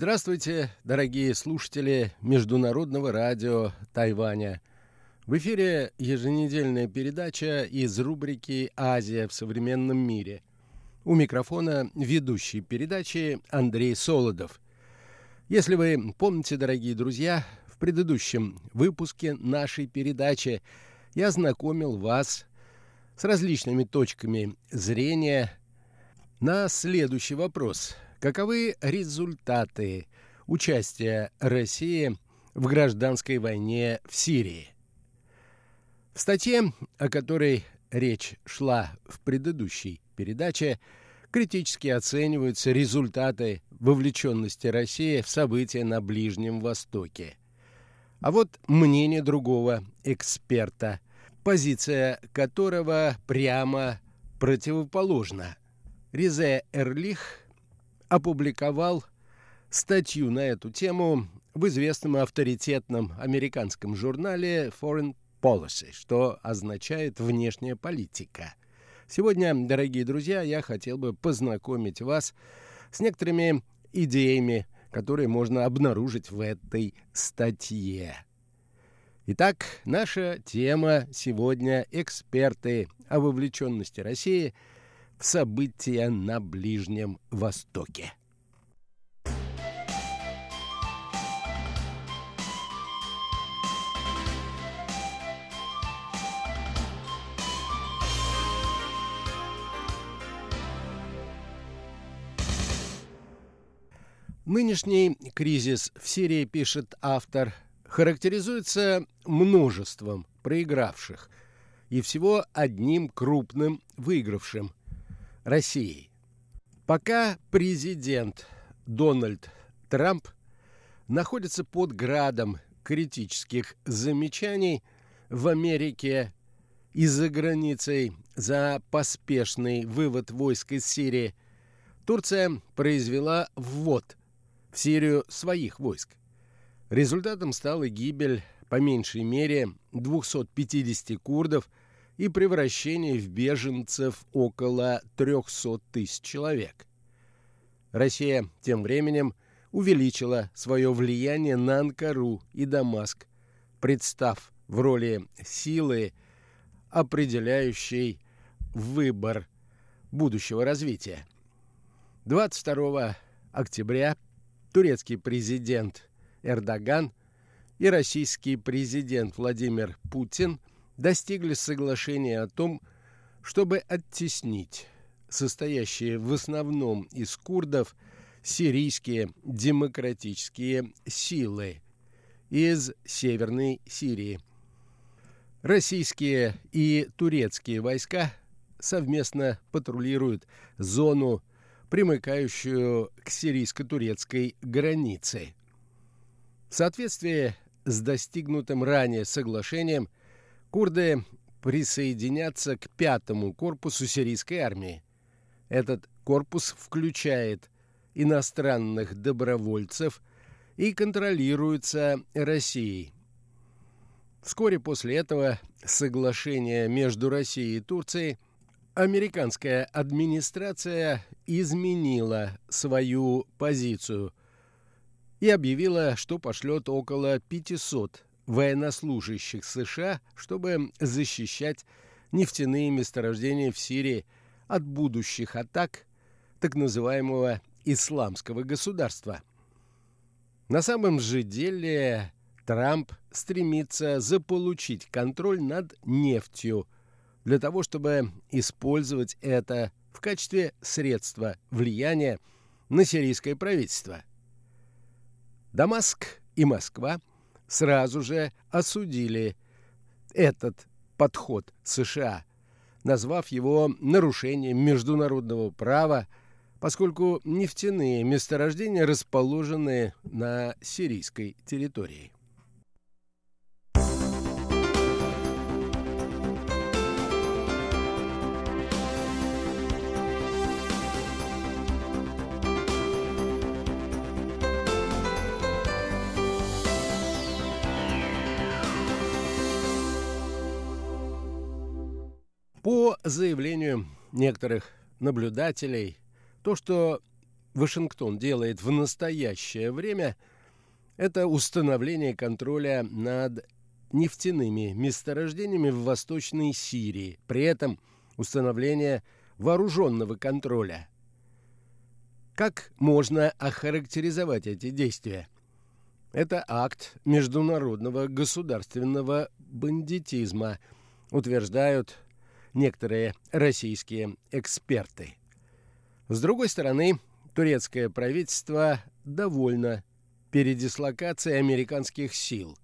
Здравствуйте, дорогие слушатели Международного радио Тайваня. В эфире еженедельная передача из рубрики «Азия в современном мире». У микрофона ведущий передачи Андрей Солодов. Если вы помните, дорогие друзья, в предыдущем выпуске нашей передачи я знакомил вас с различными точками зрения на следующий вопрос – Каковы результаты участия России в гражданской войне в Сирии? В статье, о которой речь шла в предыдущей передаче, критически оцениваются результаты вовлеченности России в события на Ближнем Востоке. А вот мнение другого эксперта, позиция которого прямо противоположна. Ризе Эрлих опубликовал статью на эту тему в известном авторитетном американском журнале Foreign Policy, что означает «внешняя политика». Сегодня, дорогие друзья, я хотел бы познакомить вас с некоторыми идеями, которые можно обнаружить в этой статье. Итак, наша тема сегодня – эксперты о вовлеченности России – в события на Ближнем Востоке. Нынешний кризис в Сирии, пишет автор, характеризуется множеством проигравших и всего одним крупным выигравшим Россией. Пока президент Дональд Трамп находится под градом критических замечаний в Америке и за границей за поспешный вывод войск из Сирии, Турция произвела ввод в Сирию своих войск. Результатом стала гибель по меньшей мере 250 курдов – и превращение в беженцев около 300 тысяч человек. Россия тем временем увеличила свое влияние на Анкару и Дамаск, представ в роли силы, определяющей выбор будущего развития. 22 октября турецкий президент Эрдоган и российский президент Владимир Путин – достигли соглашения о том, чтобы оттеснить состоящие в основном из курдов сирийские демократические силы из Северной Сирии. Российские и турецкие войска совместно патрулируют зону, примыкающую к сирийско-турецкой границе. В соответствии с достигнутым ранее соглашением Курды присоединятся к пятому корпусу сирийской армии. Этот корпус включает иностранных добровольцев и контролируется Россией. Вскоре после этого соглашения между Россией и Турцией американская администрация изменила свою позицию и объявила, что пошлет около 500 военнослужащих США, чтобы защищать нефтяные месторождения в Сирии от будущих атак так называемого исламского государства. На самом же деле Трамп стремится заполучить контроль над нефтью для того, чтобы использовать это в качестве средства влияния на сирийское правительство. Дамаск и Москва – сразу же осудили этот подход США, назвав его нарушением международного права, поскольку нефтяные месторождения расположены на сирийской территории. По заявлению некоторых наблюдателей, то, что Вашингтон делает в настоящее время, это установление контроля над нефтяными месторождениями в Восточной Сирии, при этом установление вооруженного контроля. Как можно охарактеризовать эти действия? Это акт международного государственного бандитизма, утверждают некоторые российские эксперты. С другой стороны, турецкое правительство довольно передислокацией американских сил,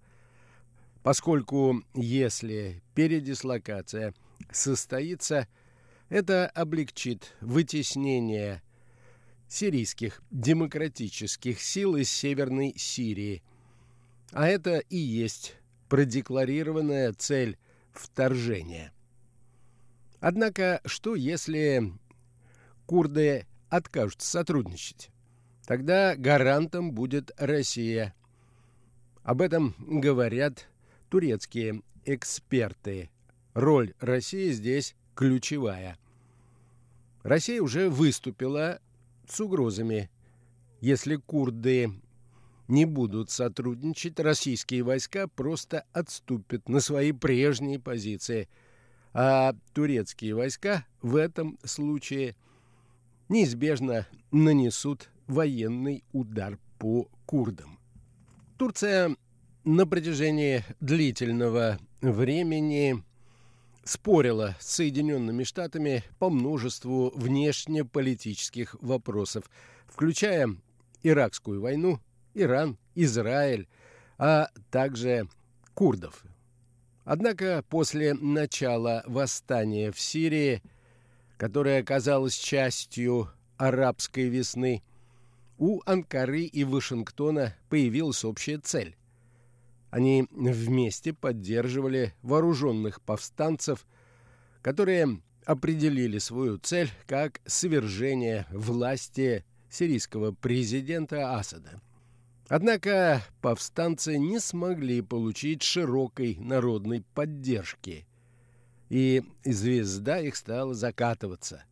поскольку если передислокация состоится, это облегчит вытеснение сирийских демократических сил из Северной Сирии. А это и есть продекларированная цель вторжения. Однако, что если курды откажутся сотрудничать? Тогда гарантом будет Россия. Об этом говорят турецкие эксперты. Роль России здесь ключевая. Россия уже выступила с угрозами. Если курды не будут сотрудничать, российские войска просто отступят на свои прежние позиции, а турецкие войска в этом случае неизбежно нанесут военный удар по курдам. Турция на протяжении длительного времени спорила с Соединенными Штатами по множеству внешнеполитических вопросов, включая Иракскую войну, Иран, Израиль, а также курдов. Однако после начала восстания в Сирии, которое оказалось частью арабской весны, у Анкары и Вашингтона появилась общая цель они вместе поддерживали вооруженных повстанцев, которые определили свою цель как свержение власти сирийского президента Асада. Однако повстанцы не смогли получить широкой народной поддержки, и звезда их стала закатываться.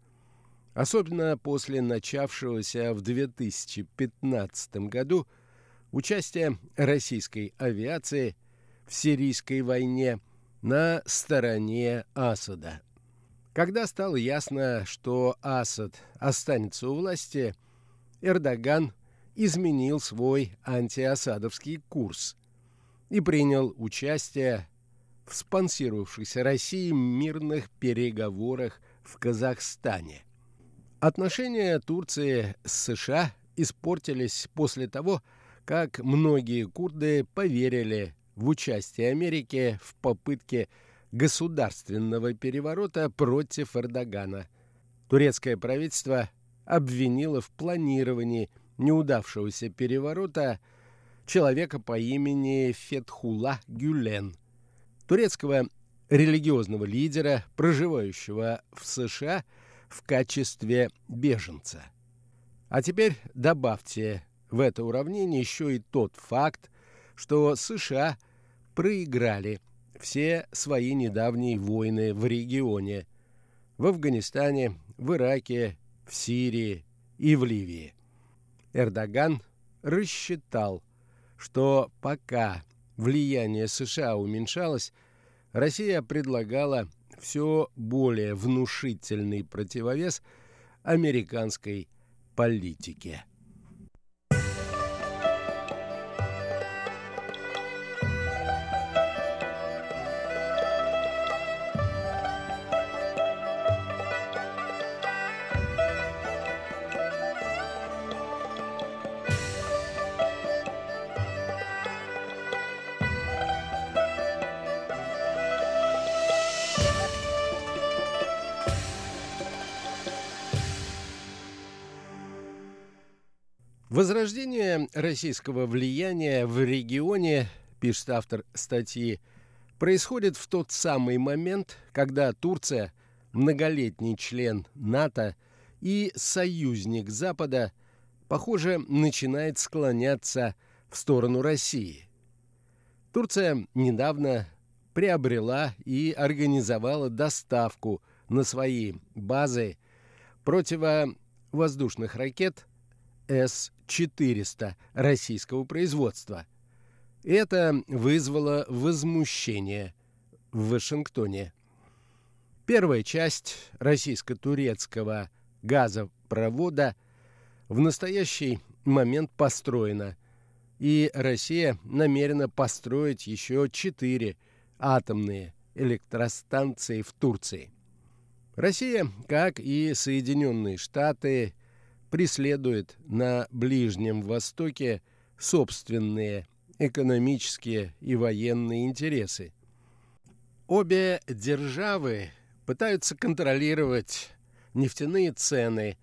Особенно после начавшегося в 2015 году – участие российской авиации в сирийской войне на стороне Асада. Когда стало ясно, что Асад останется у власти, Эрдоган изменил свой антиасадовский курс и принял участие в спонсировавшихся Россией мирных переговорах в Казахстане. Отношения Турции с США испортились после того, как многие курды поверили в участие Америки в попытке государственного переворота против Эрдогана. Турецкое правительство обвинило в планировании неудавшегося переворота человека по имени Фетхула Гюлен, турецкого религиозного лидера, проживающего в США в качестве беженца. А теперь добавьте в это уравнение еще и тот факт, что США проиграли все свои недавние войны в регионе – в Афганистане, в Ираке, в Сирии и в Ливии. Эрдоган рассчитал, что пока влияние США уменьшалось, Россия предлагала все более внушительный противовес американской политике. Возрождение российского влияния в регионе, пишет автор статьи, происходит в тот самый момент, когда Турция, многолетний член НАТО и союзник Запада, похоже, начинает склоняться в сторону России. Турция недавно приобрела и организовала доставку на свои базы противовоздушных ракет – С-400 российского производства. Это вызвало возмущение в Вашингтоне. Первая часть российско-турецкого газопровода в настоящий момент построена, и Россия намерена построить еще четыре атомные электростанции в Турции. Россия, как и Соединенные Штаты, преследует на Ближнем Востоке собственные экономические и военные интересы. Обе державы пытаются контролировать нефтяные цены,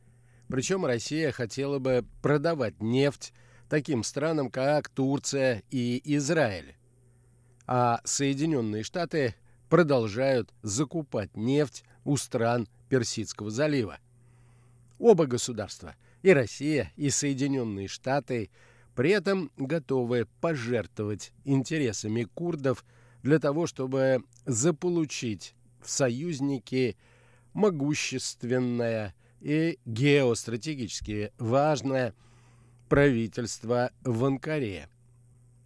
причем Россия хотела бы продавать нефть таким странам, как Турция и Израиль. А Соединенные Штаты продолжают закупать нефть у стран Персидского залива. Оба государства, и Россия, и Соединенные Штаты, при этом готовы пожертвовать интересами курдов для того, чтобы заполучить в союзники могущественное и геостратегически важное правительство в Анкаре.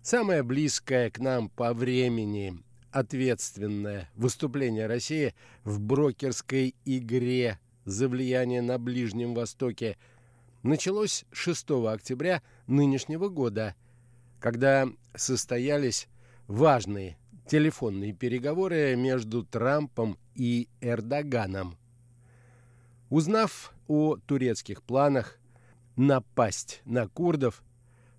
Самое близкое к нам по времени ответственное выступление России в брокерской игре за влияние на Ближнем Востоке началось 6 октября нынешнего года, когда состоялись важные телефонные переговоры между Трампом и Эрдоганом. Узнав о турецких планах напасть на курдов,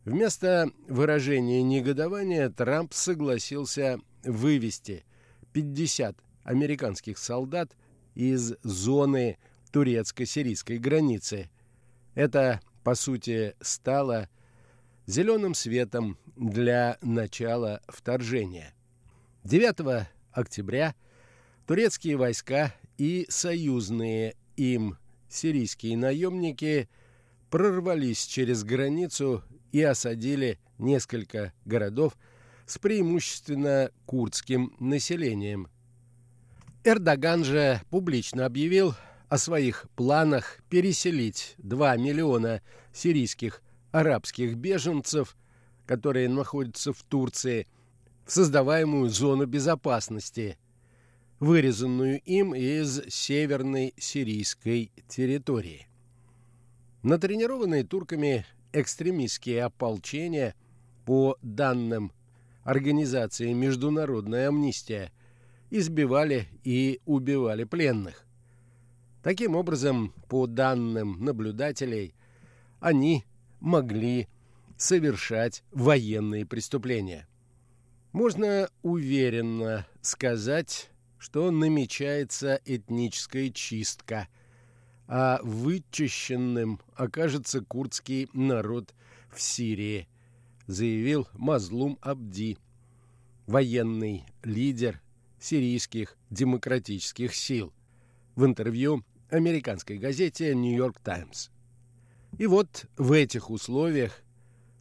вместо выражения негодования Трамп согласился вывести 50 американских солдат из зоны турецко-сирийской границы. Это, по сути, стало зеленым светом для начала вторжения. 9 октября турецкие войска и союзные им сирийские наемники прорвались через границу и осадили несколько городов с преимущественно курдским населением. Эрдоган же публично объявил о своих планах переселить 2 миллиона сирийских арабских беженцев, которые находятся в Турции, в создаваемую зону безопасности, вырезанную им из северной сирийской территории. Натренированные турками экстремистские ополчения, по данным организации «Международная амнистия», избивали и убивали пленных. Таким образом, по данным наблюдателей, они могли совершать военные преступления. Можно уверенно сказать, что намечается этническая чистка, а вычищенным окажется курдский народ в Сирии – заявил Мазлум Абди, военный лидер сирийских демократических сил, в интервью американской газете «Нью-Йорк Таймс». И вот в этих условиях,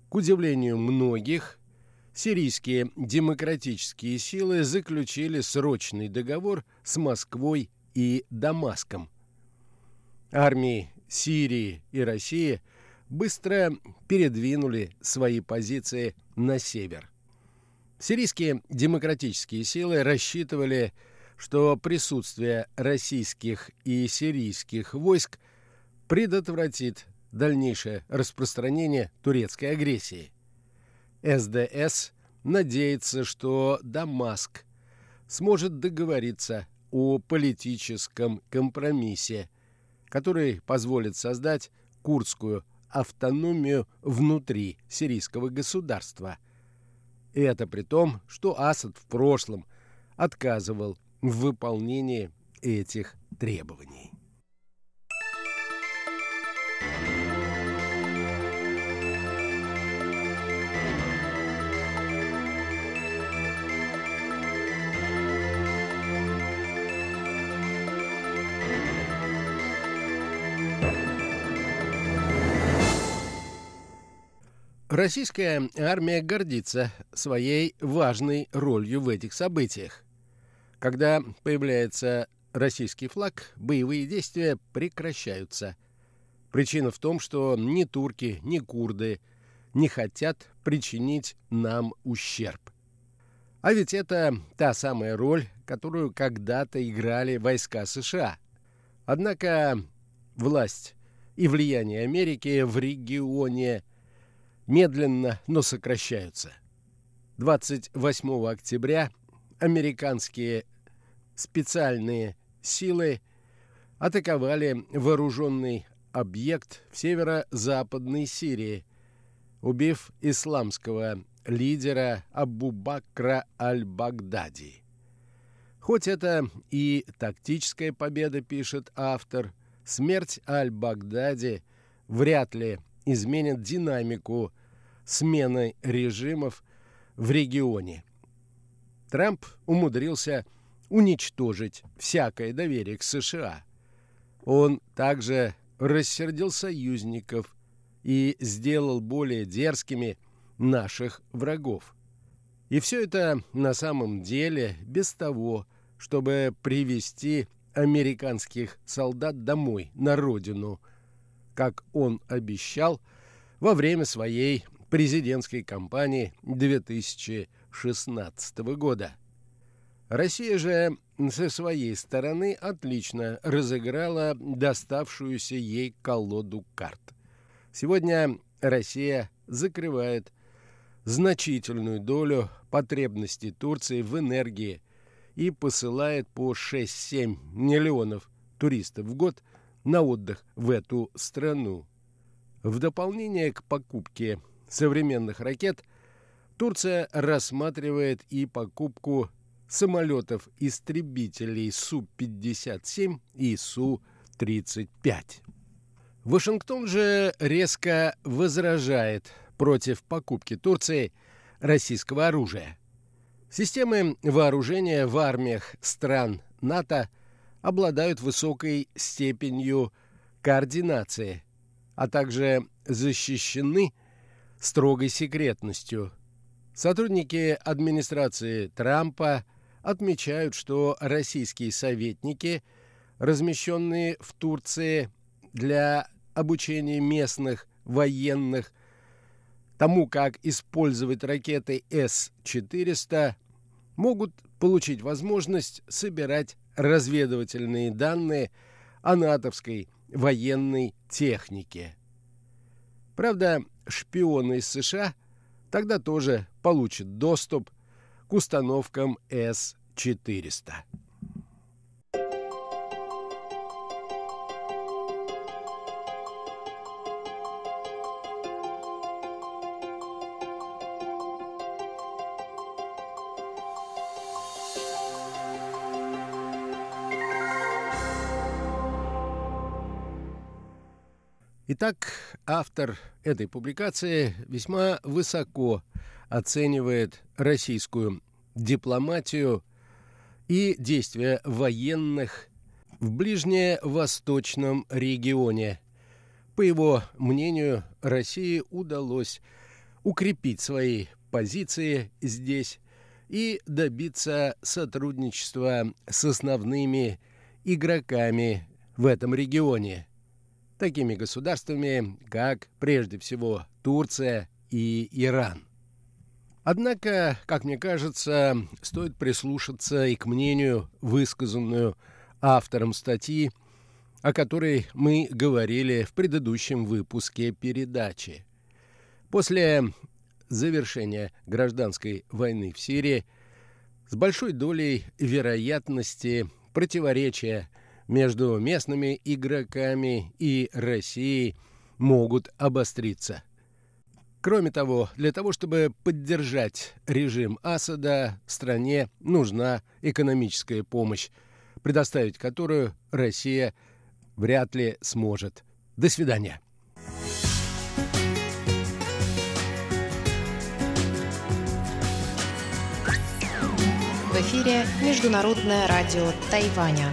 к удивлению многих, сирийские демократические силы заключили срочный договор с Москвой и Дамаском. Армии Сирии и России – быстро передвинули свои позиции на север. Сирийские демократические силы рассчитывали, что присутствие российских и сирийских войск предотвратит дальнейшее распространение турецкой агрессии. СДС надеется, что Дамаск сможет договориться о политическом компромиссе, который позволит создать курдскую автономию внутри сирийского государства. И это при том, что Асад в прошлом отказывал в выполнении этих требований. Российская армия гордится своей важной ролью в этих событиях. Когда появляется российский флаг, боевые действия прекращаются. Причина в том, что ни турки, ни курды не хотят причинить нам ущерб. А ведь это та самая роль, которую когда-то играли войска США. Однако власть и влияние Америки в регионе медленно, но сокращаются. 28 октября американские специальные силы атаковали вооруженный объект в северо-западной Сирии, убив исламского лидера Абу Бакра аль-Багдади. Хоть это и тактическая победа, пишет автор, смерть аль-Багдади вряд ли изменит динамику смены режимов в регионе. Трамп умудрился уничтожить всякое доверие к США. Он также рассердил союзников и сделал более дерзкими наших врагов. И все это на самом деле без того, чтобы привести американских солдат домой, на родину, как он обещал во время своей президентской кампании 2016 года. Россия же со своей стороны отлично разыграла доставшуюся ей колоду карт. Сегодня Россия закрывает значительную долю потребностей Турции в энергии и посылает по 6-7 миллионов туристов в год на отдых в эту страну. В дополнение к покупке современных ракет Турция рассматривает и покупку самолетов-истребителей Су-57 и Су-35. Вашингтон же резко возражает против покупки Турции российского оружия. Системы вооружения в армиях стран НАТО обладают высокой степенью координации, а также защищены строгой секретностью. Сотрудники администрации Трампа отмечают, что российские советники, размещенные в Турции для обучения местных военных тому, как использовать ракеты С-400, могут получить возможность собирать разведывательные данные о натовской военной технике. Правда, шпионы из США тогда тоже получат доступ к установкам С-400. Итак, автор этой публикации весьма высоко оценивает российскую дипломатию и действия военных в ближневосточном регионе. По его мнению, России удалось укрепить свои позиции здесь и добиться сотрудничества с основными игроками в этом регионе, такими государствами, как прежде всего Турция и Иран. Однако, как мне кажется, стоит прислушаться и к мнению, высказанную автором статьи, о которой мы говорили в предыдущем выпуске передачи. После завершения гражданской войны в Сирии с большой долей вероятности противоречия между местными игроками и Россией могут обостриться – Кроме того, для того, чтобы поддержать режим Асада, стране нужна экономическая помощь, предоставить которую Россия вряд ли сможет. До свидания. В эфире Международное радио Тайваня.